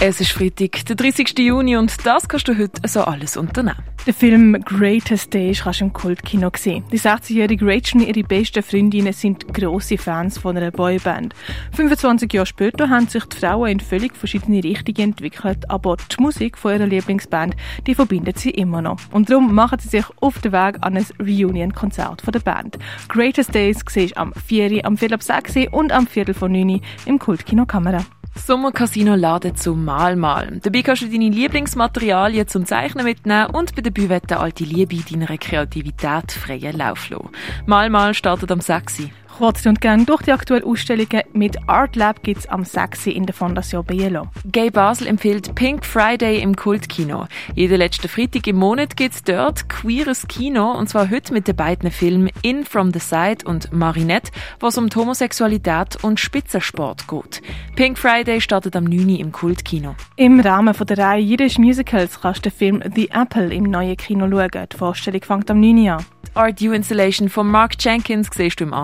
Es ist Freitag, der 30. Juni und das kannst du heute so alles unternehmen. Der Film Greatest Days kannst du im Kultkino sehen. Die 60-jährige Rachel und ihre besten Freundinnen sind grosse Fans von einer Boyband. 25 Jahre später haben sich die Frauen in völlig verschiedene Richtungen entwickelt, aber die Musik von ihrer Lieblingsband, die verbindet sie immer noch. Und darum machen sie sich auf den Weg an ein Reunion-Konzert der Band. Greatest Days siehst am 4., am Viertel ab 6 und am Viertel von 9 im Kultkino Kamera. Sommercasino laden zum Malmal. Dabei kannst du deine Lieblingsmaterialien zum Zeichnen mitnehmen und bei der Büvette alte Liebe deiner Kreativität freien Lauf lassen. Malmal startet am 6. Kurz und gang durch die aktuellen Ausstellungen mit Art Lab gibt es am 6. in der Fondation Bielo. Gay Basel empfiehlt Pink Friday im Kultkino. Jeden letzten Freitag im Monat gibt es dort queeres Kino und zwar heute mit den beiden Filmen In From the Side und Marinette, was um die Homosexualität und Spitzensport geht. Pink Friday startet am 9. im Kultkino. Im Rahmen von der Reihe Jiddisch Musicals kannst du den Film The Apple im neuen Kino schauen. Die Vorstellung fängt am 9. an. Art U Installation von Mark Jenkins siehst du im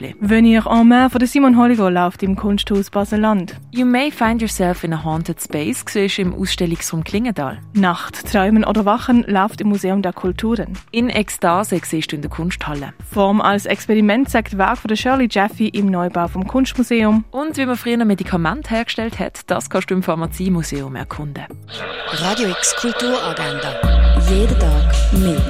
Artstübli. Venir en main von Simon Holliger läuft im Kunsthaus Baseland. You may find yourself in a haunted space siehst du im Ausstellungsraum Klingendal. Nacht, Träumen oder Wachen läuft im Museum der Kulturen. In Ekstase siehst du in der Kunsthalle. Form als Experiment zeigt Werk von der Shirley Jaffe im Neubau vom Kunstmuseum. Und wie man früher Medikamente hergestellt hat, das kannst du im Pharmaziemuseum erkunden. Radio X Kulturagenda. Jeden Tag mehr.